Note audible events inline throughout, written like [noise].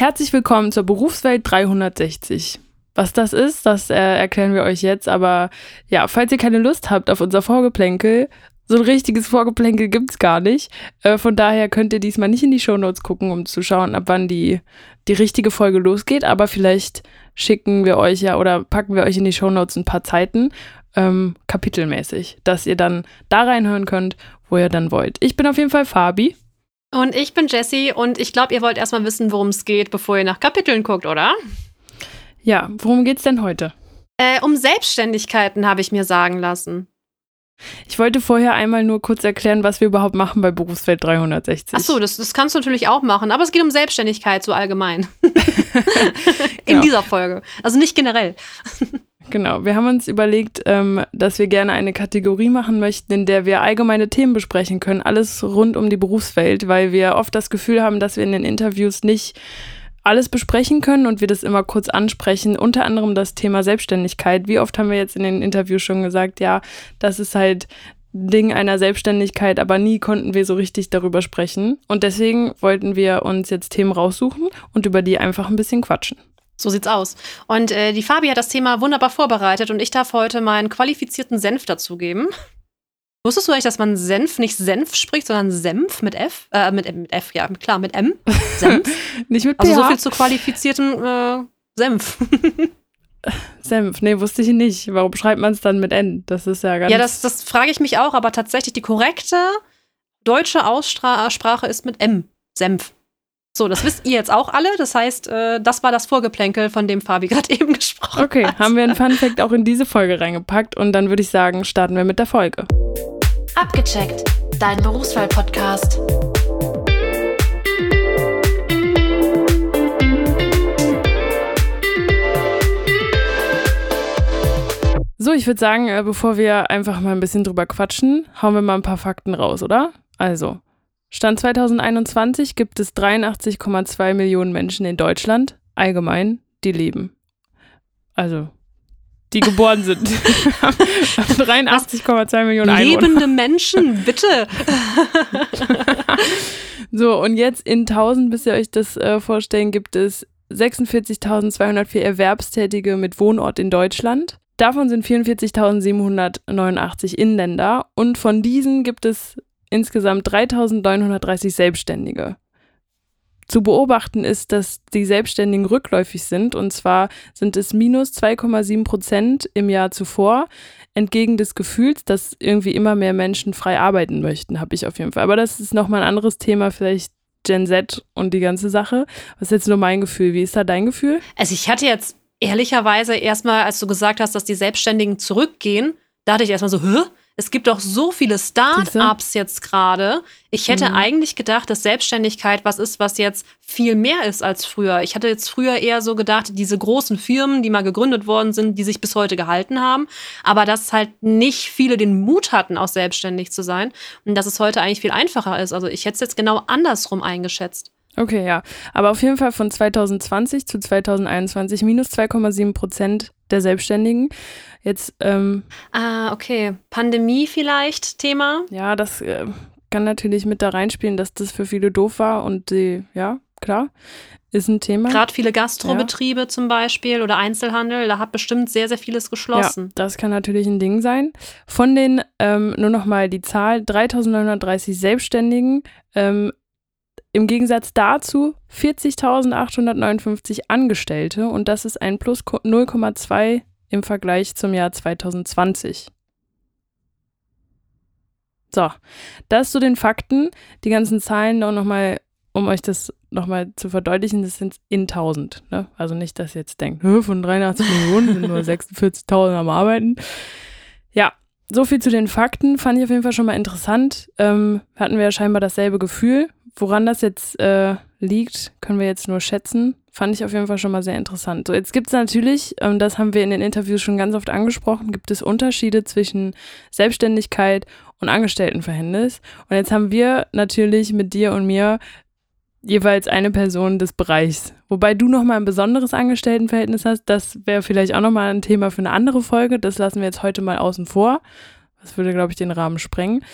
Herzlich willkommen zur Berufswelt 360. Was das ist, das äh, erklären wir euch jetzt. Aber ja, falls ihr keine Lust habt auf unser Vorgeplänkel, so ein richtiges Vorgeplänkel gibt es gar nicht. Äh, von daher könnt ihr diesmal nicht in die Shownotes gucken, um zu schauen, ab wann die, die richtige Folge losgeht. Aber vielleicht schicken wir euch ja oder packen wir euch in die Shownotes ein paar Zeiten, ähm, kapitelmäßig, dass ihr dann da reinhören könnt, wo ihr dann wollt. Ich bin auf jeden Fall Fabi. Und ich bin Jessie und ich glaube, ihr wollt erstmal wissen, worum es geht, bevor ihr nach Kapiteln guckt, oder? Ja, worum geht's denn heute? Äh, um Selbstständigkeiten habe ich mir sagen lassen. Ich wollte vorher einmal nur kurz erklären, was wir überhaupt machen bei Berufsfeld 360. Ach so, das, das kannst du natürlich auch machen, aber es geht um Selbstständigkeit so allgemein. [laughs] In genau. dieser Folge. Also nicht generell. Genau, wir haben uns überlegt, ähm, dass wir gerne eine Kategorie machen möchten, in der wir allgemeine Themen besprechen können, alles rund um die Berufswelt, weil wir oft das Gefühl haben, dass wir in den Interviews nicht alles besprechen können und wir das immer kurz ansprechen, unter anderem das Thema Selbstständigkeit. Wie oft haben wir jetzt in den Interviews schon gesagt, ja, das ist halt Ding einer Selbstständigkeit, aber nie konnten wir so richtig darüber sprechen. Und deswegen wollten wir uns jetzt Themen raussuchen und über die einfach ein bisschen quatschen. So sieht's aus. Und äh, die Fabi hat das Thema wunderbar vorbereitet und ich darf heute meinen qualifizierten Senf dazugeben. Wusstest du eigentlich, dass man Senf nicht Senf spricht, sondern Senf mit F? Äh, mit, mit F, ja, klar, mit M. [laughs] Senf. nicht mit PH. Also so viel zu qualifizierten äh, Senf. [laughs] Senf, nee, wusste ich nicht. Warum schreibt man es dann mit N? Das ist ja ganz. Ja, das, das frage ich mich auch, aber tatsächlich die korrekte deutsche Aussprache ist mit M. Senf. So, das wisst ihr jetzt auch alle. Das heißt, äh, das war das Vorgeplänkel, von dem Fabi [laughs] gerade eben gesprochen okay, hat. Okay, haben wir einen Funfact auch in diese Folge reingepackt und dann würde ich sagen, starten wir mit der Folge. Abgecheckt, dein Berufswahl-Podcast. So, ich würde sagen, äh, bevor wir einfach mal ein bisschen drüber quatschen, hauen wir mal ein paar Fakten raus, oder? Also, Stand 2021 gibt es 83,2 Millionen Menschen in Deutschland, allgemein, die leben. Also, die geboren sind. [laughs] 83,2 Millionen Einwohner. Lebende Menschen, bitte. [laughs] so, und jetzt in 1000, bis ihr euch das äh, vorstellen, gibt es 46.204 Erwerbstätige mit Wohnort in Deutschland. Davon sind 44.789 Inländer und von diesen gibt es insgesamt 3930 Selbstständige. Zu beobachten ist, dass die Selbstständigen rückläufig sind und zwar sind es minus 2,7 Prozent im Jahr zuvor, entgegen des Gefühls, dass irgendwie immer mehr Menschen frei arbeiten möchten, habe ich auf jeden Fall. Aber das ist nochmal ein anderes Thema, vielleicht Gen Z und die ganze Sache. Was ist jetzt nur mein Gefühl? Wie ist da dein Gefühl? Also ich hatte jetzt ehrlicherweise erstmal, als du gesagt hast, dass die Selbstständigen zurückgehen, da hatte ich erstmal so, hä? Es gibt auch so viele Start-ups jetzt gerade. Ich hätte mhm. eigentlich gedacht, dass Selbstständigkeit was ist, was jetzt viel mehr ist als früher. Ich hatte jetzt früher eher so gedacht, diese großen Firmen, die mal gegründet worden sind, die sich bis heute gehalten haben, aber dass halt nicht viele den Mut hatten, auch selbstständig zu sein und dass es heute eigentlich viel einfacher ist. Also ich hätte es jetzt genau andersrum eingeschätzt. Okay, ja. Aber auf jeden Fall von 2020 zu 2021 minus 2,7 Prozent der Selbstständigen. Jetzt. Ähm, ah, okay. Pandemie vielleicht Thema? Ja, das äh, kann natürlich mit da reinspielen, dass das für viele doof war und die, ja, klar, ist ein Thema. Gerade viele Gastrobetriebe ja. zum Beispiel oder Einzelhandel, da hat bestimmt sehr, sehr vieles geschlossen. Ja, das kann natürlich ein Ding sein. Von den, ähm, nur nochmal die Zahl, 3930 Selbstständigen, ähm, im Gegensatz dazu 40.859 Angestellte und das ist ein Plus 0,2 im Vergleich zum Jahr 2020. So, das zu den Fakten. Die ganzen Zahlen noch nochmal, um euch das nochmal zu verdeutlichen, das sind in 1000. Ne? Also nicht, dass ihr jetzt denkt, von 83 Millionen sind nur [laughs] 46.000 am Arbeiten. Ja, so viel zu den Fakten. Fand ich auf jeden Fall schon mal interessant. Ähm, hatten wir ja scheinbar dasselbe Gefühl. Woran das jetzt äh, liegt, können wir jetzt nur schätzen. Fand ich auf jeden Fall schon mal sehr interessant. So, jetzt gibt es natürlich, ähm, das haben wir in den Interviews schon ganz oft angesprochen, gibt es Unterschiede zwischen Selbstständigkeit und Angestelltenverhältnis. Und jetzt haben wir natürlich mit dir und mir jeweils eine Person des Bereichs. Wobei du nochmal ein besonderes Angestelltenverhältnis hast. Das wäre vielleicht auch nochmal ein Thema für eine andere Folge. Das lassen wir jetzt heute mal außen vor. Das würde, glaube ich, den Rahmen sprengen.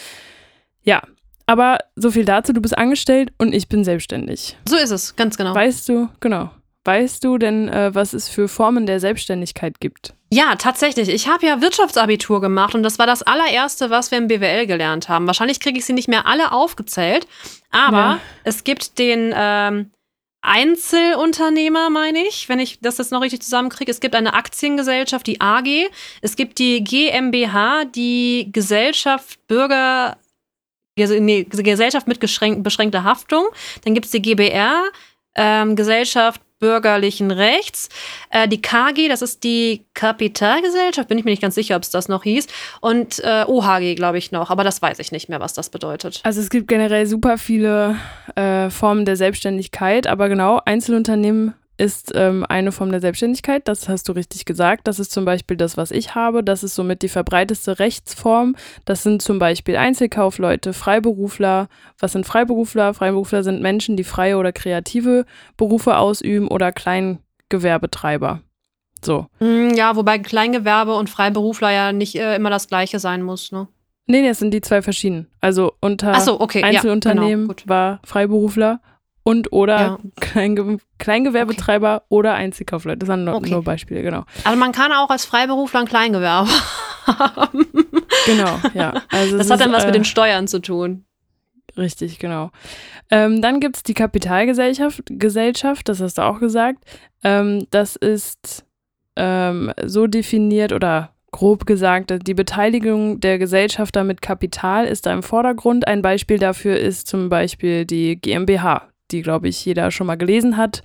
Ja, Aber so viel dazu, du bist angestellt und ich bin selbstständig. So ist es, ganz genau. Weißt du, genau. Weißt du denn, äh, was es für Formen der Selbstständigkeit gibt? Ja, tatsächlich. Ich habe ja Wirtschaftsabitur gemacht und das war das allererste, was wir im BWL gelernt haben. Wahrscheinlich kriege ich sie nicht mehr alle aufgezählt, aber ja. es gibt den ähm, Einzelunternehmer, meine ich, wenn ich das jetzt noch richtig zusammenkriege. Es gibt eine Aktiengesellschaft, die AG. Es gibt die GmbH, die Gesellschaft Bürger, Gesellschaft mit beschränkter Haftung. Dann gibt es die GBR, ähm, Gesellschaft bürgerlichen Rechts. Äh, die KG, das ist die Kapitalgesellschaft, bin ich mir nicht ganz sicher, ob es das noch hieß. Und äh, OHG, glaube ich, noch, aber das weiß ich nicht mehr, was das bedeutet. Also es gibt generell super viele äh, Formen der Selbstständigkeit, aber genau, Einzelunternehmen ist ähm, eine Form der Selbstständigkeit, das hast du richtig gesagt. Das ist zum Beispiel das, was ich habe. Das ist somit die verbreiteste Rechtsform. Das sind zum Beispiel Einzelkaufleute, Freiberufler. Was sind Freiberufler? Freiberufler sind Menschen, die freie oder kreative Berufe ausüben oder Kleingewerbetreiber. So. Hm, ja, wobei Kleingewerbe und Freiberufler ja nicht äh, immer das gleiche sein muss, ne? Nee, das sind die zwei verschiedenen. Also unter so, okay, Einzelunternehmen ja, genau, war Freiberufler und oder ja. Kleinge Kleingewerbetreiber okay. oder Einzelkaufleute. Das sind nur, okay. nur, Beispiele, genau. Also man kann auch als Freiberufler ein Kleingewerbe haben. Genau, ja. [laughs] Also das hat dann ist, was äh, mit den Steuern zu tun. Richtig, genau. Ähm, dann gibt es die Kapitalgesellschaft, Gesellschaft, das hast du auch gesagt. Ähm, das ist ähm, so definiert oder grob gesagt, die Beteiligung der Gesellschafter mit Kapital ist da im Vordergrund. Ein Beispiel dafür ist zum Beispiel die GmbH, die, glaube ich, jeder schon mal gelesen hat,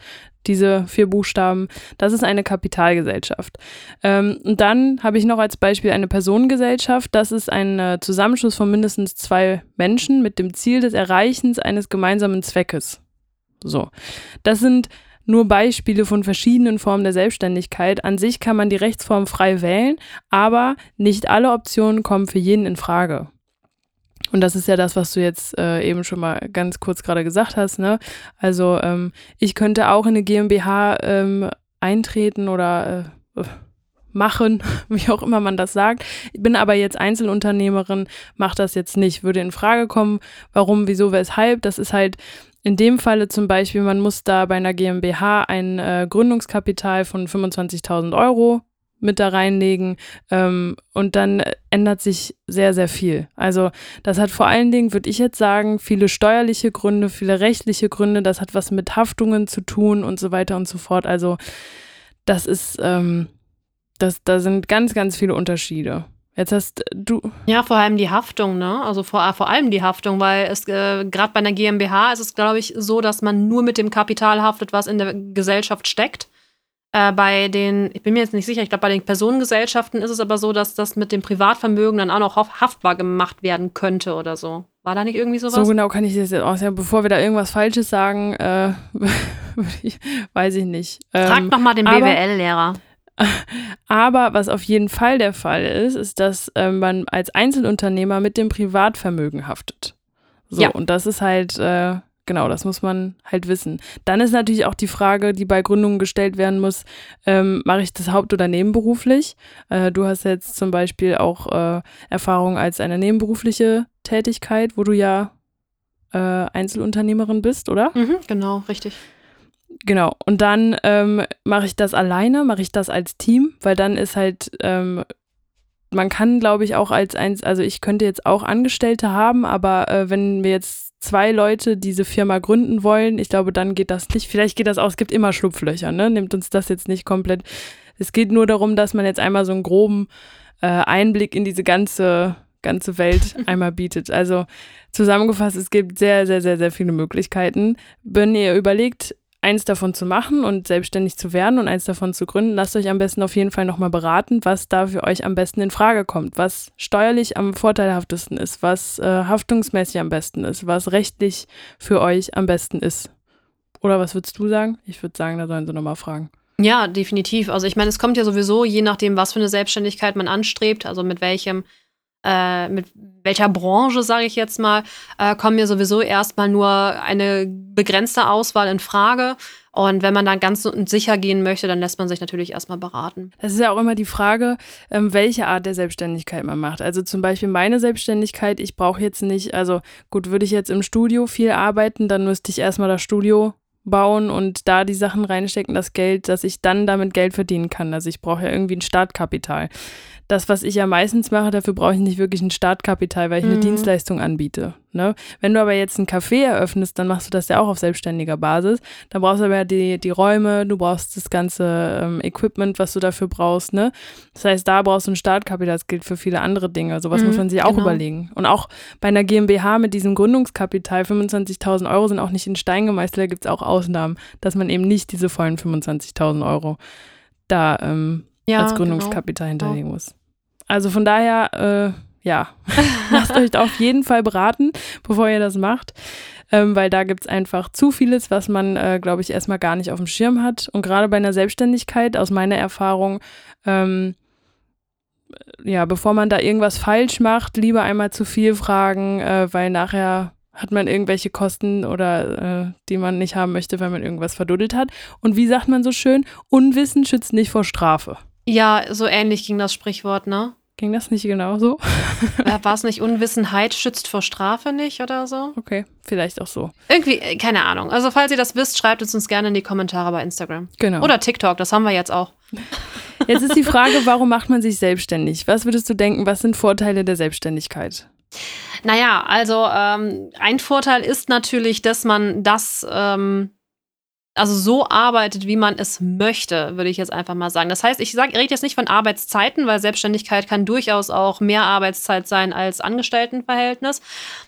diese vier Buchstaben. Das ist eine Kapitalgesellschaft. Ähm, und dann habe ich noch als Beispiel eine Personengesellschaft. Das ist ein äh, Zusammenschluss von mindestens zwei Menschen mit dem Ziel des Erreichens eines gemeinsamen Zweckes. So. Das sind nur Beispiele von verschiedenen Formen der Selbstständigkeit. An sich kann man die Rechtsform frei wählen, aber nicht alle Optionen kommen für jeden in Frage. Und das ist ja das, was du jetzt äh, eben schon mal ganz kurz gerade gesagt hast. Ne? Also ähm, ich könnte auch in eine GmbH ähm, eintreten oder äh, machen, [laughs] wie auch immer man das sagt. Ich bin aber jetzt Einzelunternehmerin, mache das jetzt nicht, würde in Frage kommen. Warum, wieso, weshalb? Das ist halt in dem Falle zum Beispiel, man muss da bei einer GmbH ein äh, Gründungskapital von 25.000 Euro mit da reinlegen ähm, und dann ändert sich sehr, sehr viel. Also das hat vor allen Dingen, würde ich jetzt sagen, viele steuerliche Gründe, viele rechtliche Gründe, das hat was mit Haftungen zu tun und so weiter und so fort. Also das ist, ähm, das, da sind ganz, ganz viele Unterschiede. Jetzt hast du. Ja, vor allem die Haftung, ne? Also vor, vor allem die Haftung, weil es äh, gerade bei einer GmbH ist es, glaube ich, so, dass man nur mit dem Kapital haftet, was in der Gesellschaft steckt. Äh, bei den, ich bin mir jetzt nicht sicher, ich glaube, bei den Personengesellschaften ist es aber so, dass das mit dem Privatvermögen dann auch noch haftbar gemacht werden könnte oder so. War da nicht irgendwie sowas? So genau kann ich das jetzt auch sagen. Bevor wir da irgendwas Falsches sagen, äh, [laughs] weiß ich nicht. Ähm, Frag noch mal den BWL-Lehrer. [laughs] Aber was auf jeden Fall der Fall ist, ist, dass ähm, man als Einzelunternehmer mit dem Privatvermögen haftet. So, ja. und das ist halt äh, genau, das muss man halt wissen. Dann ist natürlich auch die Frage, die bei Gründungen gestellt werden muss, ähm, mache ich das haupt- oder nebenberuflich? Äh, du hast jetzt zum Beispiel auch äh, Erfahrung als eine nebenberufliche Tätigkeit, wo du ja äh, Einzelunternehmerin bist, oder? Mhm, genau, richtig. Genau, und dann ähm, mache ich das alleine, mache ich das als Team, weil dann ist halt ähm, man kann, glaube ich, auch als eins, also ich könnte jetzt auch Angestellte haben, aber äh, wenn wir jetzt zwei Leute diese Firma gründen wollen, ich glaube, dann geht das nicht. Vielleicht geht das auch, es gibt immer Schlupflöcher, ne? Nimmt uns das jetzt nicht komplett. Es geht nur darum, dass man jetzt einmal so einen groben äh, Einblick in diese ganze, ganze Welt [laughs] einmal bietet. Also zusammengefasst, es gibt sehr, sehr, sehr, sehr viele Möglichkeiten. Wenn ihr überlegt, eins davon zu machen und selbstständig zu werden und eins davon zu gründen, lasst euch am besten auf jeden Fall nochmal beraten, was da für euch am besten in Frage kommt, was steuerlich am vorteilhaftesten ist, was äh, haftungsmäßig am besten ist, was rechtlich für euch am besten ist. Oder was würdest du sagen? Ich würde sagen, da sollen sie nochmal fragen. Ja, definitiv. Also ich meine, es kommt ja sowieso, je nachdem, was für eine Selbstständigkeit man anstrebt, also mit welchem äh, mit welcher Branche, sage ich jetzt mal, äh, kommen mir sowieso erstmal nur eine begrenzte Auswahl in Frage. Und wenn man dann ganz sicher gehen möchte, dann lässt man sich natürlich erstmal beraten. Das ist ja auch immer die Frage, ähm, welche Art der Selbstständigkeit man macht. Also zum Beispiel meine Selbstständigkeit, ich brauche jetzt nicht, also gut, würde ich jetzt im Studio viel arbeiten, dann müsste ich erstmal das Studio bauen und da die Sachen reinstecken, das Geld, dass ich dann damit Geld verdienen kann. Also ich brauche ja irgendwie ein Startkapital das, was ich ja meistens mache, dafür brauche ich nicht wirklich ein Startkapital, weil ich eine mhm. Dienstleistung anbiete. Ne? Wenn du aber jetzt ein Café eröffnest, dann machst du das ja auch auf selbstständiger Basis. Dann brauchst du aber die, die Räume, du brauchst das ganze ähm, Equipment, was du dafür brauchst. Ne? Das heißt, da brauchst du ein Startkapital. Das gilt für viele andere Dinge. Sowas mhm, muss man sich auch genau. überlegen. Und auch bei einer GmbH mit diesem Gründungskapital, 25.000 Euro sind auch nicht in Stein gemeißelt. Da gibt es auch Ausnahmen, dass man eben nicht diese vollen 25.000 Euro da ähm, ja, als genau. Gründungskapital genau. hinterlegen muss. Also von daher, äh, ja, [laughs] lasst euch auf jeden Fall beraten, bevor ihr das macht, ähm, weil da gibt es einfach zu vieles, was man, äh, glaube ich, erstmal gar nicht auf dem Schirm hat. Und gerade bei einer Selbstständigkeit, aus meiner Erfahrung, ähm, ja, bevor man da irgendwas falsch macht, lieber einmal zu viel fragen, äh, weil nachher hat man irgendwelche Kosten oder äh, die man nicht haben möchte, weil man irgendwas verduddelt hat. Und wie sagt man so schön, Unwissen schützt nicht vor Strafe. Ja, so ähnlich ging das Sprichwort, ne? Ging das nicht genauso? [laughs] War es nicht [laughs] Unwissenheit schützt vor Strafe nicht oder so? Okay, vielleicht auch so. Irgendwie, äh, keine Ahnung. Also, falls ihr das wisst, schreibt es uns gerne in die Kommentare bei Instagram. Genau. Oder TikTok, das haben wir jetzt auch. [laughs] Jetzt ist die Frage, warum macht man sich selbstständig? Was würdest du denken, was sind Vorteile der Selbstständigkeit? Naja, also ähm, ein Vorteil ist natürlich, dass man das ähm, also so arbeitet, wie man es möchte, würde ich jetzt einfach mal sagen. Das heißt, ich sage, rede jetzt nicht von Arbeitszeiten, weil Selbstständigkeit kann durchaus auch mehr Arbeitszeit sein als Angestelltenverhältnis.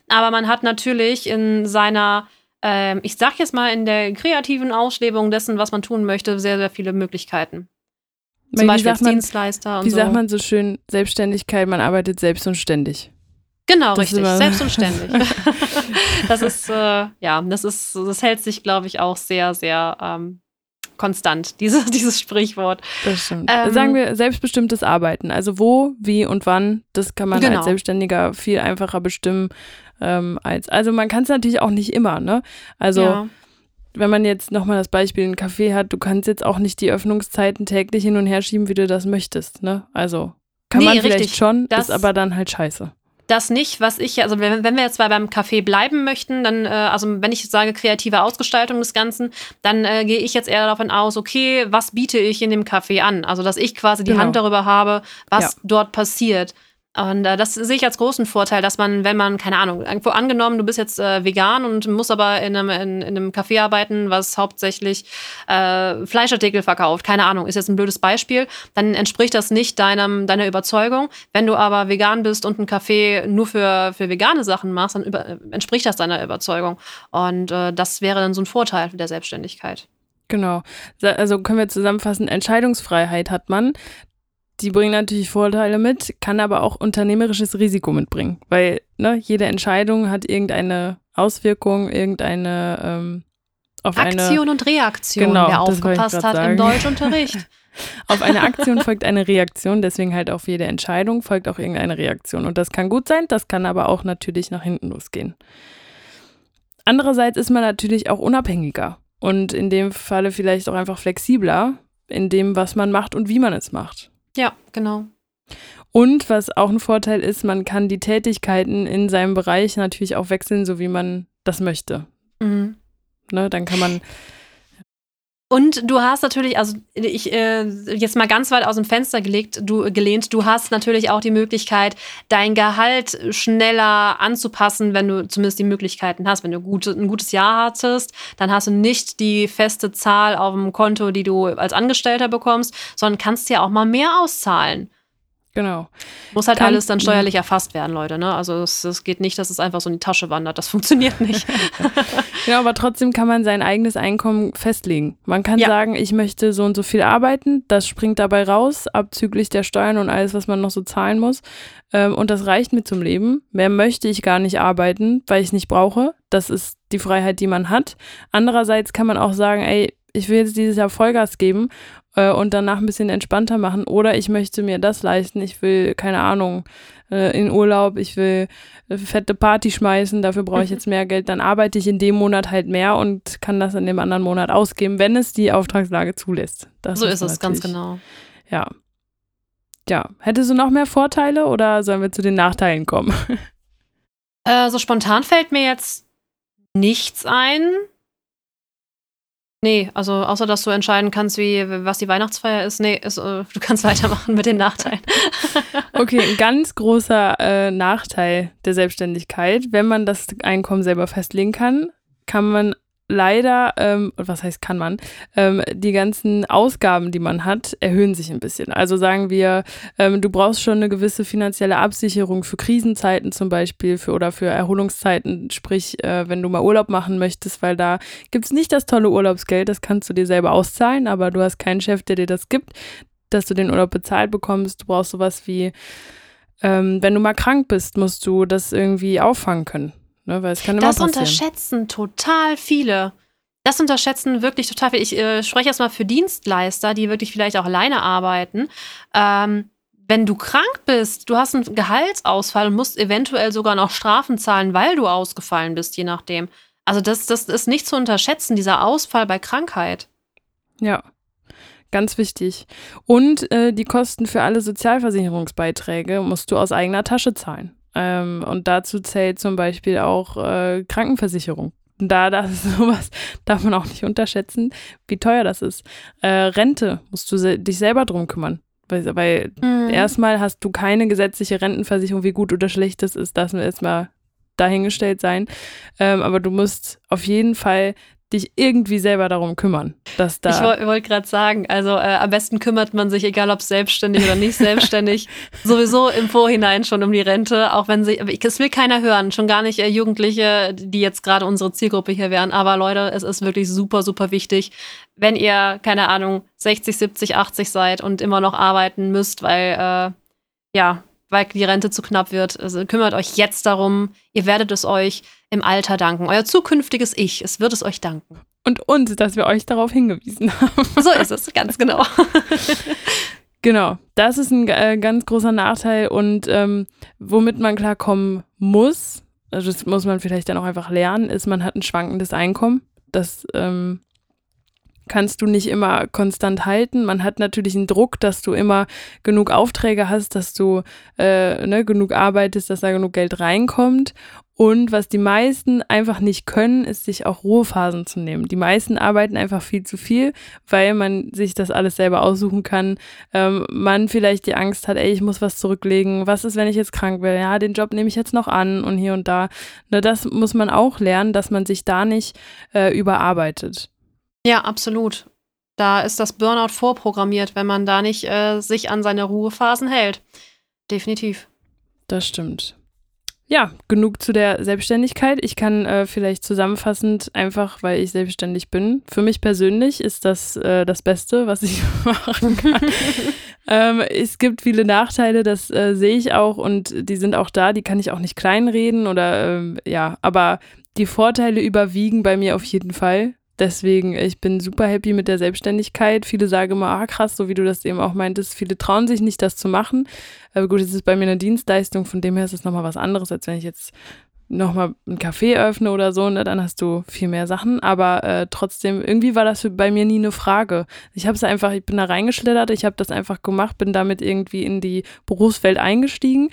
Aber man hat natürlich in seiner, äh, ich sage jetzt mal, in der kreativen Auslebung dessen, was man tun möchte, sehr, sehr viele Möglichkeiten. Zum Beispiel als man, Dienstleister und Wie so. sagt man so schön, Selbstständigkeit, man arbeitet selbst und ständig. Genau, das richtig, selbst und ständig. [laughs] das ist, äh, ja, das ist, das hält sich, glaube ich, auch sehr, sehr ähm, konstant, [laughs] diese, dieses Sprichwort. Das stimmt. Ähm, Sagen wir selbstbestimmtes Arbeiten. Also wo, wie und wann, das kann man genau. als Selbstständiger viel einfacher bestimmen. Ähm, als, also man kann es natürlich auch nicht immer, ne? Also ja. wenn man jetzt nochmal das Beispiel ein Café hat, du kannst jetzt auch nicht die Öffnungszeiten täglich hin und her schieben, wie du das möchtest, ne? Also kann nee, man vielleicht richtig. schon, das, ist aber dann halt scheiße das nicht, was ich, also wenn, wenn wir jetzt mal beim Café bleiben möchten, dann, äh, also wenn ich sage kreative Ausgestaltung des Ganzen, dann äh, gehe ich jetzt eher davon aus, okay, was biete ich in dem Café an? Also, dass ich quasi die genau. Hand darüber habe, was ja. dort passiert. Und äh, das sehe ich als großen Vorteil, dass man, wenn man, keine Ahnung, irgendwo angenommen, du bist jetzt äh, vegan und musst aber in einem, in, in einem Café arbeiten, was hauptsächlich äh, Fleischartikel verkauft, keine Ahnung, ist jetzt ein blödes Beispiel, dann entspricht das nicht deinem, deiner Überzeugung. Wenn du aber vegan bist und ein Café nur für, für vegane Sachen machst, dann über, entspricht das deiner Überzeugung. Und äh, das wäre dann so ein Vorteil der Selbstständigkeit. Genau. Also können wir zusammenfassen, Entscheidungsfreiheit hat man die bringen natürlich Vorteile mit, kann aber auch unternehmerisches Risiko mitbringen, weil ne, jede Entscheidung hat irgendeine Auswirkung, irgendeine ähm, auf Aktion eine, und Reaktion, genau, wer aufgepasst hat sagen. im Deutschunterricht. [laughs] auf eine Aktion folgt eine Reaktion, deswegen halt auf jede Entscheidung folgt auch irgendeine Reaktion. Und das kann gut sein, das kann aber auch natürlich nach hinten losgehen. Andererseits ist man natürlich auch unabhängiger und in dem Falle vielleicht auch einfach flexibler in dem, was man macht und wie man es macht. Ja, genau. Und was auch ein Vorteil ist, man kann die Tätigkeiten in seinem Bereich natürlich auch wechseln, so wie man das möchte. Mhm. Ne, dann kann man und du hast natürlich, also ich äh, jetzt mal ganz weit aus dem Fenster gelegt, du gelehnt, du hast natürlich auch die Möglichkeit, dein Gehalt schneller anzupassen, wenn du zumindest die Möglichkeiten hast. Wenn du gut, ein gutes Jahr hattest, dann hast du nicht die feste Zahl auf dem Konto, die du als Angestellter bekommst, sondern kannst ja auch mal mehr auszahlen. Genau. Muss halt Kann, alles dann steuerlich erfasst werden, Leute. Ne? Also es, es, geht nicht, dass es einfach so in die Tasche wandert. Das funktioniert nicht. [laughs] genau, aber trotzdem kann man sein eigenes Einkommen festlegen. Man kann ja. sagen, ich möchte so und so viel arbeiten. Das springt dabei raus, abzüglich der Steuern und alles, was man noch so zahlen muss. Ähm, und das reicht mir zum Leben. Mehr möchte ich gar nicht arbeiten, weil ich es nicht brauche. Das ist die Freiheit, die man hat. Andererseits kann man auch sagen, ey, ich will jetzt dieses Jahr Vollgas geben äh, und danach ein bisschen entspannter machen oder ich möchte mir das leisten, ich will, keine Ahnung, äh, in Urlaub, ich will eine fette Party schmeißen, dafür brauche ich jetzt mehr Geld, dann arbeite ich in dem Monat halt mehr und kann das in dem anderen Monat ausgeben, wenn es die Auftragslage zulässt. Das so ist es, ganz genau. Ja. Ja. Hättest du noch mehr Vorteile oder sollen wir zu den Nachteilen kommen? [laughs] Äh, so spontan fällt mir jetzt nichts ein. Nee, also außer dass du entscheiden kannst, wie was die Weihnachtsfeier ist. Nee, ist, äh, du kannst [laughs] weitermachen mit den Nachteilen. [laughs] okay, ein ganz großer äh, Nachteil der Selbstständigkeit, wenn man das Einkommen selber festlegen kann, kann man leider, ähm, was heißt kann man, ähm, die ganzen Ausgaben, die man hat, erhöhen sich ein bisschen. Also sagen wir, ähm, du brauchst schon eine gewisse finanzielle Absicherung für Krisenzeiten zum Beispiel für, oder für Erholungszeiten, sprich, äh, wenn du mal Urlaub machen möchtest, weil da gibt es nicht das tolle Urlaubsgeld, das kannst du dir selber auszahlen, aber du hast keinen Chef, der dir das gibt, dass du den Urlaub bezahlt bekommst. Du brauchst sowas wie, ähm, wenn du mal krank bist, musst du das irgendwie auffangen können. Ne, weil es kann immer das passieren. unterschätzen total viele. Das unterschätzen wirklich total viele. Ich äh, spreche erstmal für Dienstleister, die wirklich vielleicht auch alleine arbeiten. Ähm, wenn du krank bist, du hast einen Gehaltsausfall und musst eventuell sogar noch Strafen zahlen, weil du ausgefallen bist, je nachdem. Also das, das ist nicht zu unterschätzen, dieser Ausfall bei Krankheit. Ja, ganz wichtig. Und äh, die Kosten für alle Sozialversicherungsbeiträge musst du aus eigener Tasche zahlen. Ähm, und dazu zählt zum Beispiel auch äh, Krankenversicherung. Da, das [laughs] sowas, darf man auch nicht unterschätzen, wie teuer das ist. Äh, Rente musst du se dich selber drum kümmern. Weil, weil mhm. erstmal hast du keine gesetzliche Rentenversicherung, wie gut oder schlecht das ist, das erstmal dahingestellt sein. Ähm, aber du musst auf jeden Fall dich irgendwie selber darum kümmern, dass da. Ich wollte gerade sagen, also äh, am besten kümmert man sich, egal ob selbstständig oder nicht selbstständig, [laughs] sowieso im Vorhinein schon um die Rente, auch wenn sie, es will keiner hören, schon gar nicht äh, Jugendliche, die jetzt gerade unsere Zielgruppe hier wären. Aber Leute, es ist wirklich super, super wichtig, wenn ihr, keine Ahnung, 60, 70, 80 seid und immer noch arbeiten müsst, weil, äh, ja, weil die Rente zu knapp wird. Also kümmert euch jetzt darum. Ihr werdet es euch im Alter danken. Euer zukünftiges Ich, es wird es euch danken. Und uns, dass wir euch darauf hingewiesen haben. So ist es, ganz genau. [laughs] genau, das ist ein äh, ganz großer Nachteil und ähm, womit man klarkommen muss, also das muss man vielleicht dann auch einfach lernen, ist, man hat ein schwankendes Einkommen. Das ähm, kannst du nicht immer konstant halten. Man hat natürlich einen Druck, dass du immer genug Aufträge hast, dass du äh, ne, genug arbeitest, dass da genug Geld reinkommt. Und was die meisten einfach nicht können, ist sich auch Ruhephasen zu nehmen. Die meisten arbeiten einfach viel zu viel, weil man sich das alles selber aussuchen kann. Ähm, man vielleicht die Angst hat, ey, ich muss was zurücklegen. Was ist, wenn ich jetzt krank werde? Ja, den Job nehme ich jetzt noch an und hier und da. Ne, das muss man auch lernen, dass man sich da nicht äh, überarbeitet. Ja, absolut. Da ist das Burnout vorprogrammiert, wenn man da nicht äh, sich an seine Ruhephasen hält. Definitiv. Das stimmt. Ja, genug zu der Selbstständigkeit. Ich kann äh, vielleicht zusammenfassend einfach, weil ich selbstständig bin. Für mich persönlich ist das äh, das Beste, was ich [laughs] machen kann. [laughs] ähm, es gibt viele Nachteile, das äh, sehe ich auch und die sind auch da. Die kann ich auch nicht kleinreden oder ähm, ja, aber die Vorteile überwiegen bei mir auf jeden Fall. Deswegen, ich bin super happy mit der Selbstständigkeit. Viele sagen immer, ah krass, so wie du das eben auch meintest, viele trauen sich nicht, das zu machen. Aber gut, es ist bei mir eine Dienstleistung, von dem her ist es nochmal was anderes, als wenn ich jetzt nochmal ein Café öffne oder so, ne, dann hast du viel mehr Sachen. Aber äh, trotzdem, irgendwie war das für, bei mir nie eine Frage. Ich habe es einfach, ich bin da reingeschlittert, ich habe das einfach gemacht, bin damit irgendwie in die Berufswelt eingestiegen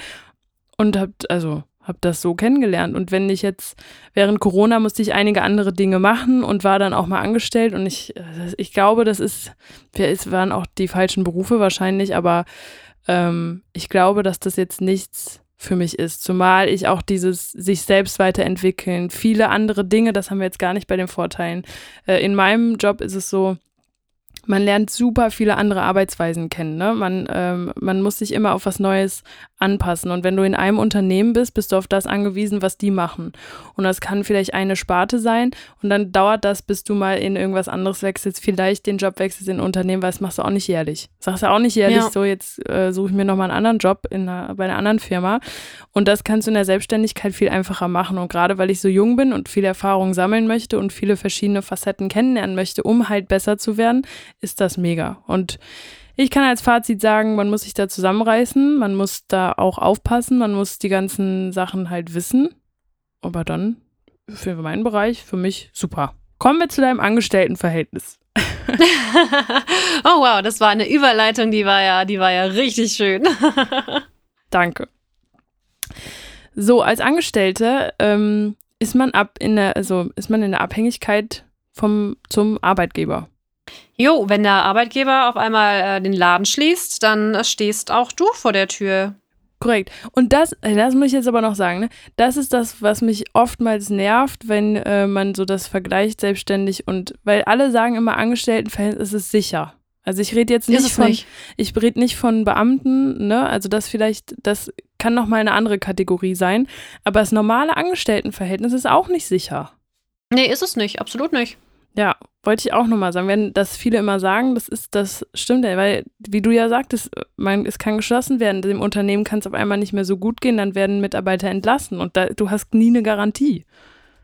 und habe, also habe das so kennengelernt. Und wenn ich jetzt, während Corona musste ich einige andere Dinge machen und war dann auch mal angestellt. Und ich, ich glaube, das ist, es waren auch die falschen Berufe wahrscheinlich, aber ähm, ich glaube, dass das jetzt nichts für mich ist. Zumal ich auch dieses sich selbst weiterentwickeln, viele andere Dinge, das haben wir jetzt gar nicht bei den Vorteilen. Äh, in meinem Job ist es so, man lernt super viele andere Arbeitsweisen kennen. Ne? Man, ähm, man muss sich immer auf was Neues anpassen. Und wenn du in einem Unternehmen bist, bist du auf das angewiesen, was die machen. Und das kann vielleicht eine Sparte sein. Und dann dauert das, bis du mal in irgendwas anderes wechselst. Vielleicht den Job wechselst in ein Unternehmen, weil das machst du auch nicht jährlich. Sagst du auch nicht jährlich, ja. so jetzt äh, suche ich mir nochmal einen anderen Job in einer, bei einer anderen Firma. Und das kannst du in der Selbstständigkeit viel einfacher machen. Und gerade weil ich so jung bin und viel Erfahrung sammeln möchte und viele verschiedene Facetten kennenlernen möchte, um halt besser zu werden, ist das mega. Und ich kann als Fazit sagen, man muss sich da zusammenreißen, man muss da auch aufpassen, man muss die ganzen Sachen halt wissen. Aber dann, für meinen Bereich, für mich super. Kommen wir zu deinem Angestelltenverhältnis. [laughs] oh wow, das war eine Überleitung, die war ja, die war ja richtig schön. [laughs] Danke. So, als Angestellte ähm, ist man ab in der, also ist man in der Abhängigkeit vom, zum Arbeitgeber. Jo, wenn der Arbeitgeber auf einmal äh, den Laden schließt, dann stehst auch du vor der Tür. Korrekt. Und das, äh, das muss ich jetzt aber noch sagen, ne? das ist das, was mich oftmals nervt, wenn äh, man so das vergleicht selbstständig und, weil alle sagen immer, Angestelltenverhältnis ist sicher. Also ich rede jetzt nicht von, nicht. ich rede nicht von Beamten, ne, also das vielleicht, das kann nochmal eine andere Kategorie sein, aber das normale Angestelltenverhältnis ist auch nicht sicher. Nee, ist es nicht, absolut nicht. Ja, wollte ich auch nochmal sagen, wenn das viele immer sagen, das ist, das stimmt ja, weil, wie du ja sagtest, man, es kann geschlossen werden, dem Unternehmen kann es auf einmal nicht mehr so gut gehen, dann werden Mitarbeiter entlassen und da, du hast nie eine Garantie.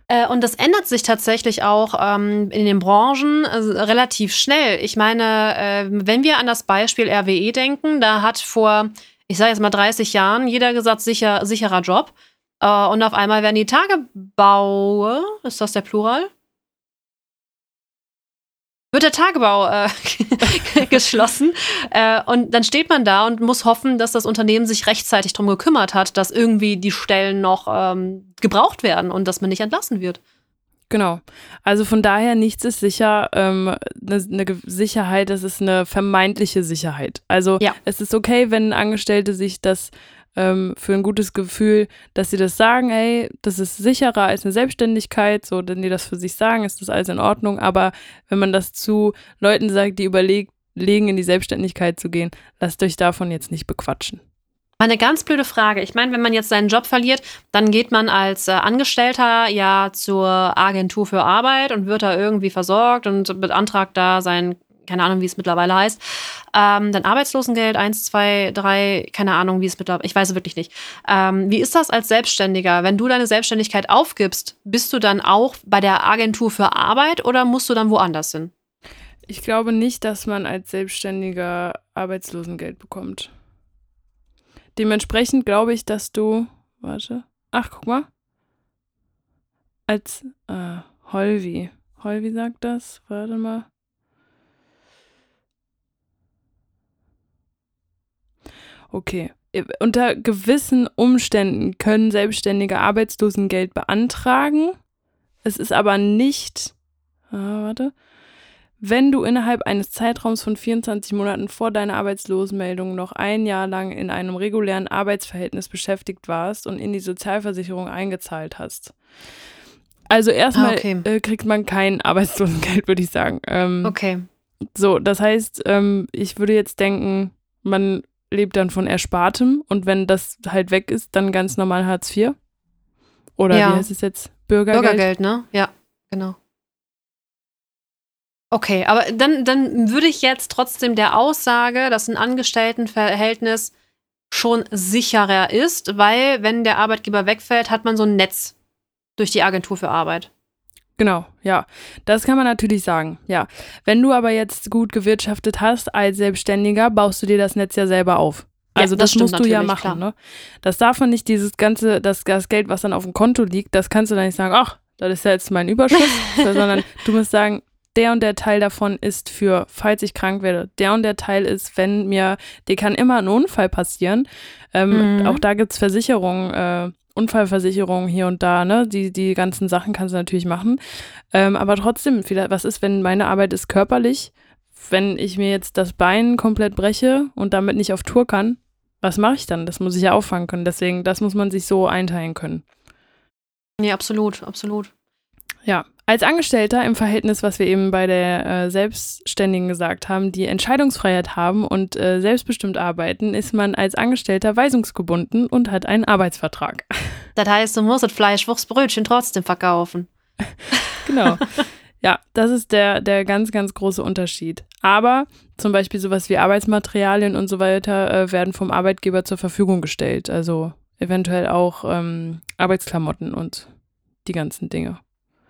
Äh, und das ändert sich tatsächlich auch ähm, in den Branchen äh, relativ schnell. Ich meine, äh, wenn wir an das Beispiel RWE denken, da hat vor, ich sage jetzt mal 30 Jahren jeder gesagt, sicher, sicherer Job. Äh, und auf einmal werden die Tagebaue, ist das der Plural? Wird der Tagebau äh, [laughs] geschlossen. Äh, und dann steht man da und muss hoffen, dass das Unternehmen sich rechtzeitig darum gekümmert hat, dass irgendwie die Stellen noch ähm, gebraucht werden und dass man nicht entlassen wird. Genau. Also von daher, nichts ist sicher. Ähm, eine, eine Sicherheit, das ist eine vermeintliche Sicherheit. Also ja. es ist okay, wenn Angestellte sich das ähm, für ein gutes Gefühl, dass sie das sagen, ey, das ist sicherer als eine Selbstständigkeit, so, wenn die das für sich sagen, ist das alles in Ordnung. Aber wenn man das zu Leuten sagt, die überlegen, in die Selbstständigkeit zu gehen, lasst euch davon jetzt nicht bequatschen. Eine ganz blöde Frage. Ich meine, wenn man jetzt seinen Job verliert, dann geht man als äh, Angestellter ja zur Agentur für Arbeit und wird da irgendwie versorgt und beantragt da sein keine Ahnung, wie es mittlerweile heißt. Ähm, dann Arbeitslosengeld, eins, zwei, drei, keine Ahnung, wie es mittlerweile, ich weiß es wirklich nicht. Ähm, wie ist das als Selbstständiger? Wenn du deine Selbstständigkeit aufgibst, bist du dann auch bei der Agentur für Arbeit oder musst du dann woanders hin? Ich glaube nicht, dass man als Selbstständiger Arbeitslosengeld bekommt. Dementsprechend glaube ich, dass du, warte, ach, guck mal, als äh, Holvi, Holvi sagt das, warte mal. Okay. Unter gewissen Umständen können Selbstständige Arbeitslosengeld beantragen. Es ist aber nicht, ah, warte, wenn du innerhalb eines Zeitraums von 24 Monaten vor deiner Arbeitslosenmeldung noch ein Jahr lang in einem regulären Arbeitsverhältnis beschäftigt warst und in die Sozialversicherung eingezahlt hast. Also erstmal ah, okay. äh, kriegt man kein Arbeitslosengeld, würde ich sagen. Ähm, okay. So, das heißt, ähm, ich würde jetzt denken, man lebt dann von Erspartem und wenn das halt weg ist, dann ganz normal Hartz IV? Oder ja. wie heißt es jetzt? Bürgergeld? Bürgergeld, ne? Ja, genau. Okay, aber dann, dann würde ich jetzt trotzdem der Aussage, dass ein Angestelltenverhältnis schon sicherer ist, weil wenn der Arbeitgeber wegfällt, hat man so ein Netz durch die Agentur für Arbeit. Genau, ja. Das kann man natürlich sagen, ja. Wenn du aber jetzt gut gewirtschaftet hast als Selbstständiger, baust du dir das Netz ja selber auf. Also ja, das, das musst du ja machen, klar. ne? Das darf man nicht, dieses ganze, das, das Geld, was dann auf dem Konto liegt, das kannst du dann nicht sagen, ach, das ist ja jetzt mein Überschuss, [laughs] sondern du musst sagen, der und der Teil davon ist für, falls ich krank werde. Der und der Teil ist, wenn mir, dir kann immer ein Unfall passieren. Ähm, mhm. Auch da gibt es Versicherungen, äh, Unfallversicherung hier und da, ne? Die, die ganzen Sachen kannst du natürlich machen. Ähm, aber trotzdem, was ist, wenn meine Arbeit ist körperlich? Wenn ich mir jetzt das Bein komplett breche und damit nicht auf Tour kann, was mache ich dann? Das muss ich ja auffangen können. Deswegen, das muss man sich so einteilen können. Nee, absolut, absolut. Ja, Als Angestellter im Verhältnis, was wir eben bei der äh, Selbstständigen gesagt haben, die Entscheidungsfreiheit haben und äh, selbstbestimmt arbeiten, ist man als Angestellter weisungsgebunden und hat einen Arbeitsvertrag. [laughs] Das heißt, du musst das Fleischwuchsbrötchen trotzdem verkaufen. [laughs] genau. Ja, das ist der, der ganz, ganz große Unterschied. Aber zum Beispiel sowas wie Arbeitsmaterialien und so weiter äh, werden vom Arbeitgeber zur Verfügung gestellt. Also eventuell auch ähm, Arbeitsklamotten und die ganzen Dinge.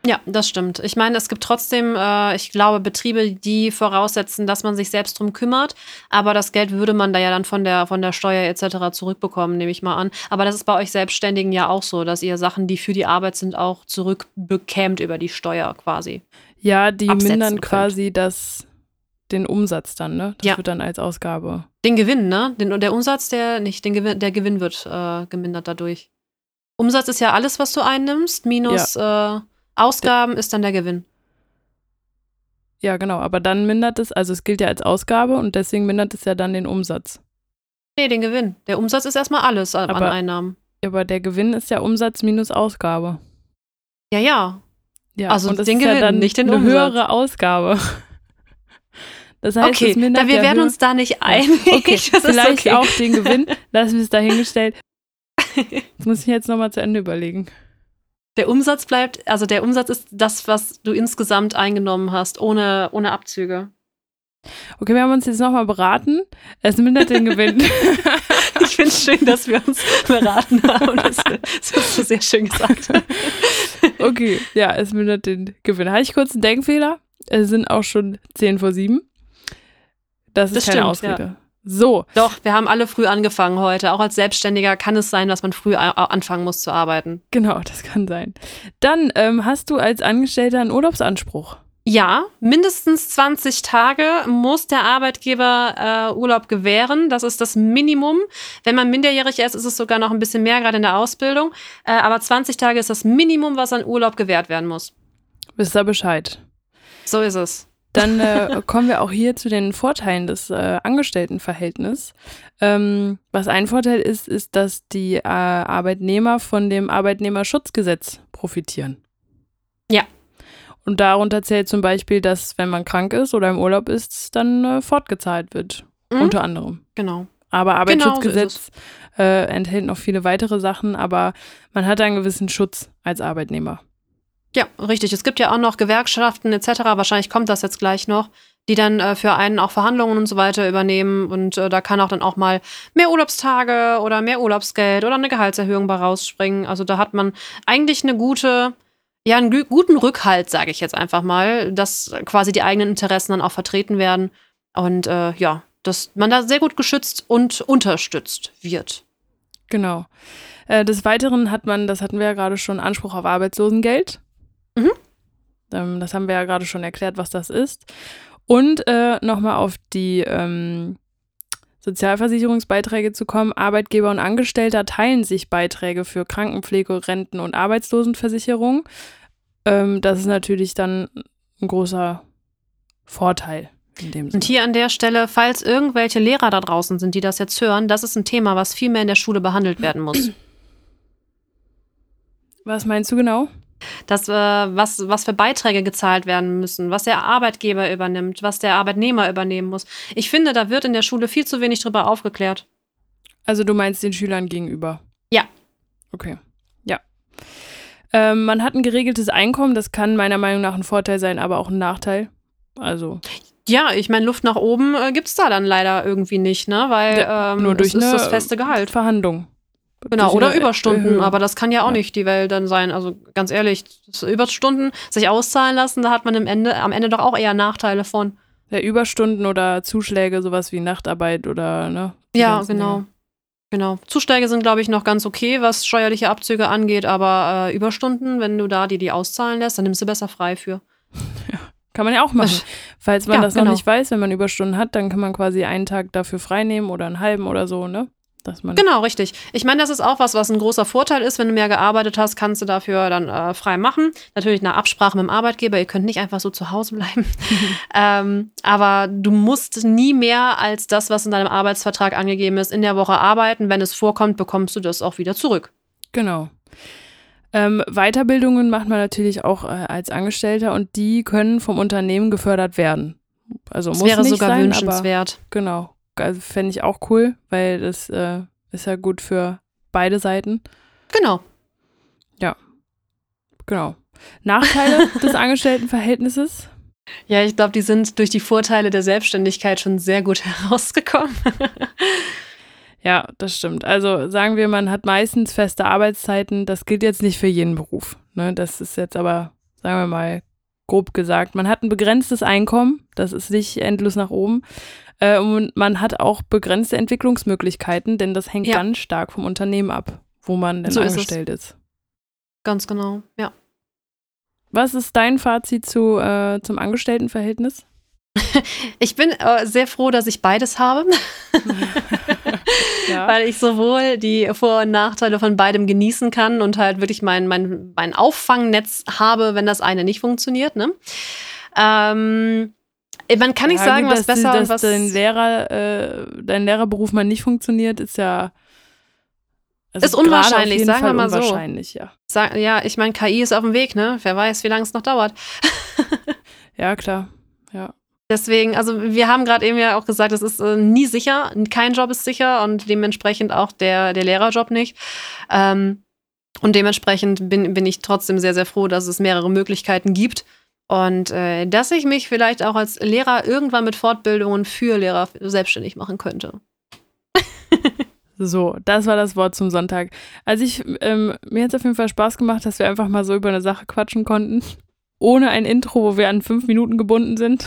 Ja, das stimmt. Ich meine, es gibt trotzdem, äh, ich glaube, Betriebe, die voraussetzen, dass man sich selbst drum kümmert. Aber das Geld würde man da ja dann von der, von der Steuer etc. zurückbekommen, nehme ich mal an. Aber das ist bei euch Selbstständigen ja auch so, dass ihr Sachen, die für die Arbeit sind, auch zurückbekämt über die Steuer quasi. Ja, die mindern quasi das, den Umsatz dann, ne? Das ja. wird dann als Ausgabe. Den Gewinn, ne? Den, der Umsatz, der nicht, den Gewinn, der Gewinn wird äh, gemindert dadurch. Umsatz ist ja alles, was du einnimmst, minus. Ja. Äh, Ausgaben ist dann der Gewinn. Ja, genau, aber dann mindert es, also es gilt ja als Ausgabe und deswegen mindert es ja dann den Umsatz. Nee, den Gewinn. Der Umsatz ist erstmal alles an aber, Einnahmen. Aber der Gewinn ist ja Umsatz minus Ausgabe. Ja, ja. Ja, also und das den ist Gewinn, ja dann nicht den eine Umsatz. höhere Ausgabe. [laughs] Das heißt, okay, es mindert da wir werden uns da nicht einig. [laughs] [laughs] Okay, vielleicht okay. auch den Gewinn. Lassen wir es dahingestellt. Das muss ich jetzt nochmal zu Ende überlegen. Der Umsatz bleibt, also der Umsatz ist das, was du insgesamt eingenommen hast, ohne, ohne Abzüge. Okay, wir haben uns jetzt nochmal beraten. Es mindert den Gewinn. [laughs] [laughs] ich finde es schön, dass wir uns beraten haben. Das, das hast du sehr schön gesagt. okay, ja, es mindert den Gewinn. Habe ich kurz einen Denkfehler? Es sind auch schon 10 vor 7. Das ist das keine stimmt, Ausrede. Ja. So. Doch, wir haben alle früh angefangen heute. Auch als Selbstständiger kann es sein, dass man früh anfangen muss zu arbeiten. Genau, das kann sein. Dann ähm, hast du als Angestellter einen Urlaubsanspruch. Ja, mindestens 20 Tage muss der Arbeitgeber äh, Urlaub gewähren. Das ist das Minimum. Wenn man minderjährig ist, ist es sogar noch ein bisschen mehr, gerade in der Ausbildung. Äh, aber 20 Tage ist das Minimum, was an Urlaub gewährt werden muss. Wisst ihr Bescheid? So ist es. Dann äh, kommen wir auch hier zu den Vorteilen des äh, Angestelltenverhältnisses. Ähm, was ein Vorteil ist, ist, dass die äh, Arbeitnehmer von dem Arbeitnehmerschutzgesetz profitieren. Ja. Und darunter zählt zum Beispiel, dass wenn man krank ist oder im Urlaub ist, dann äh, fortgezahlt wird. Mhm. Unter anderem. Genau. Aber genau Arbeitsschutzgesetz genau so enthält noch viele weitere Sachen, aber man hat einen gewissen Schutz als Arbeitnehmer. Ja, richtig. Es gibt ja auch noch Gewerkschaften etc. Wahrscheinlich kommt das jetzt gleich noch, die dann äh, für einen auch Verhandlungen und so weiter übernehmen. Und äh, da kann auch dann auch mal mehr Urlaubstage oder mehr Urlaubsgeld oder eine Gehaltserhöhung bei rausspringen. Also da hat man eigentlich eine gute, ja, einen guten Rückhalt, sage ich jetzt einfach mal, dass quasi die eigenen Interessen dann auch vertreten werden. Und äh, ja, dass man da sehr gut geschützt und unterstützt wird. Genau. Äh, des Weiteren hat man, das hatten wir ja gerade schon, Anspruch auf Arbeitslosengeld. Mhm. Ähm, das haben wir ja gerade schon erklärt, was das ist. Und äh, nochmal auf die ähm, Sozialversicherungsbeiträge zu kommen. Arbeitgeber und Angestellter teilen sich Beiträge für Krankenpflege, Renten und Arbeitslosenversicherung. Ähm, das ist natürlich dann ein großer Vorteil. Und hier an der Stelle, falls irgendwelche Lehrer da draußen sind, die das jetzt hören, das ist ein Thema, was viel mehr in der Schule behandelt werden muss. Was meinst du genau? Dass, äh, was, was für Beiträge gezahlt werden müssen, was der Arbeitgeber übernimmt, was der Arbeitnehmer übernehmen muss. Ich finde, da wird in der Schule viel zu wenig drüber aufgeklärt. Also du meinst den Schülern gegenüber? Ja. Okay. Ja. Ähm, man hat ein geregeltes Einkommen, das kann meiner Meinung nach ein Vorteil sein, aber auch ein Nachteil. Also. Ja, ich meine, Luft nach oben äh, gibt es da dann leider irgendwie nicht, ne? Weil ähm, nur durch es ist das feste Gehalt. Verhandlung. Genau, oder Überstunden, Erhöhung. aber das kann ja auch ja. nicht die Welt dann sein. Also ganz ehrlich, Überstunden sich auszahlen lassen, da hat man am Ende, am Ende doch auch eher Nachteile von. Ja, Überstunden oder Zuschläge, sowas wie Nachtarbeit oder, ne? Ja, genau. Dinge. Genau. Zuschläge sind, glaube ich, noch ganz okay, was steuerliche Abzüge angeht, aber äh, Überstunden, wenn du da die, die auszahlen lässt, dann nimmst du besser frei für. [laughs] Ja, kann man ja auch machen. Falls man ja, das noch genau. nicht weiß, wenn man Überstunden hat, dann kann man quasi einen Tag dafür frei nehmen oder einen halben oder so, ne? Dass man genau, richtig. Ich meine, das ist auch was, was ein großer Vorteil ist. Wenn du mehr gearbeitet hast, kannst du dafür dann äh, frei machen. Natürlich nach Absprache mit dem Arbeitgeber. Ihr könnt nicht einfach so zu Hause bleiben. [laughs] ähm, aber du musst nie mehr als das, was in deinem Arbeitsvertrag angegeben ist, in der Woche arbeiten. Wenn es vorkommt, bekommst du das auch wieder zurück. Genau. Ähm, Weiterbildungen macht man natürlich auch äh, als Angestellter und die können vom Unternehmen gefördert werden. Also das muss wäre nicht sogar sein, wünschenswert. Aber, genau. Also fände ich auch cool, weil das äh, ist ja gut für beide Seiten. Genau. Ja. Genau. Nachteile [laughs] des Angestelltenverhältnisses? Ja, ich glaube, die sind durch die Vorteile der Selbstständigkeit schon sehr gut [laughs] herausgekommen. ja, das stimmt. Also sagen wir, man hat meistens feste Arbeitszeiten. Das gilt jetzt nicht für jeden Beruf. Ne? Das ist jetzt aber, sagen wir mal, grob gesagt. Man hat ein begrenztes Einkommen. Das ist nicht endlos nach oben. Äh, und man hat auch begrenzte Entwicklungsmöglichkeiten, denn das hängt ja. ganz stark vom Unternehmen ab, wo man denn so angestellt ist, ist. Ganz genau, ja. Was ist dein Fazit zu, äh, zum Angestelltenverhältnis? [laughs] Ich bin äh, sehr froh, dass ich beides habe, [laughs] ja. weil ich sowohl die Vor- und Nachteile von beidem genießen kann und halt wirklich mein, mein, mein Auffangnetz habe, wenn das eine nicht funktioniert. Ne? Ähm, man kann nicht sagen, was besser dass und was. Dein, Lehrer, äh, dein Lehrerberuf mal nicht funktioniert, ist ja. Also ist unwahrscheinlich, sagen Fall wir mal so. Unwahrscheinlich, ja. Ja, ich meine, KI ist auf dem Weg, ne? Wer weiß, wie lange es noch dauert. [laughs] ja, klar. Ja. Deswegen, also wir haben gerade eben ja auch gesagt, es ist äh, nie sicher, kein Job ist sicher und dementsprechend auch der, der Lehrerjob nicht. Ähm, und dementsprechend bin, bin ich trotzdem sehr, sehr froh, dass es mehrere Möglichkeiten gibt. Und äh, dass ich mich vielleicht auch als Lehrer irgendwann mit Fortbildungen für Lehrer selbstständig machen könnte. so, das war das Wort zum Sonntag. Also ich, ähm, mir hat es auf jeden Fall Spaß gemacht, dass wir einfach mal so über eine Sache quatschen konnten. Ohne ein Intro, wo wir an fünf Minuten gebunden sind.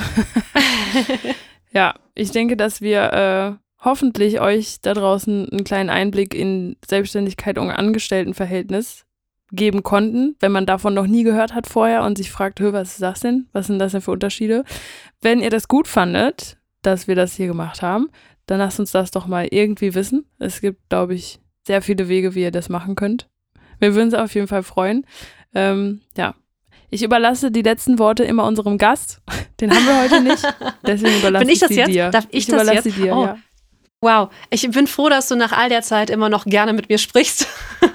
[laughs] ja, ich denke, dass wir äh, hoffentlich euch da draußen einen kleinen Einblick in Selbstständigkeit und Angestelltenverhältnis geben konnten, wenn man davon noch nie gehört hat vorher und sich fragt, was ist das denn? Was sind das denn für Unterschiede? Wenn ihr das gut fandet, dass wir das hier gemacht haben, dann lasst uns das doch mal irgendwie wissen. Es gibt, glaube ich, sehr viele Wege, wie ihr das machen könnt. Wir würden uns auf jeden Fall freuen. Ähm, ja. Ich überlasse die letzten Worte immer unserem Gast. Den haben wir heute nicht. [laughs] Deswegen überlasse Bin ich das sie jetzt? dir. Darf ich, ich das überlasse jetzt? dir, oh. ja. Wow, ich bin froh, dass du nach all der Zeit immer noch gerne mit mir sprichst. [laughs]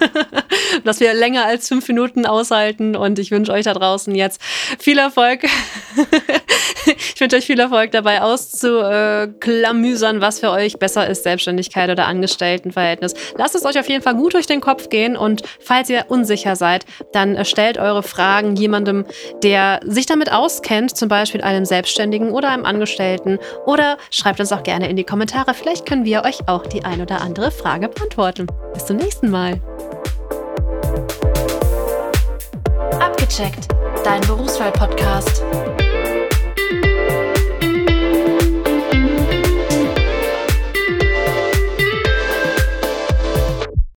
dass wir länger als fünf Minuten aushalten und ich wünsche euch da draußen jetzt viel Erfolg. [laughs] ich wünsche euch viel Erfolg dabei auszuklamüsern, was für euch besser ist, Selbstständigkeit oder Angestelltenverhältnis. Lasst es euch auf jeden Fall gut durch den Kopf gehen und falls ihr unsicher seid, dann stellt eure Fragen jemandem, der sich damit auskennt, zum Beispiel einem Selbstständigen oder einem Angestellten oder schreibt uns auch gerne in die Kommentare. Vielleicht können wir euch auch die ein oder andere Frage beantworten. Bis zum nächsten Mal. Abgecheckt, dein Berufswahl-Podcast.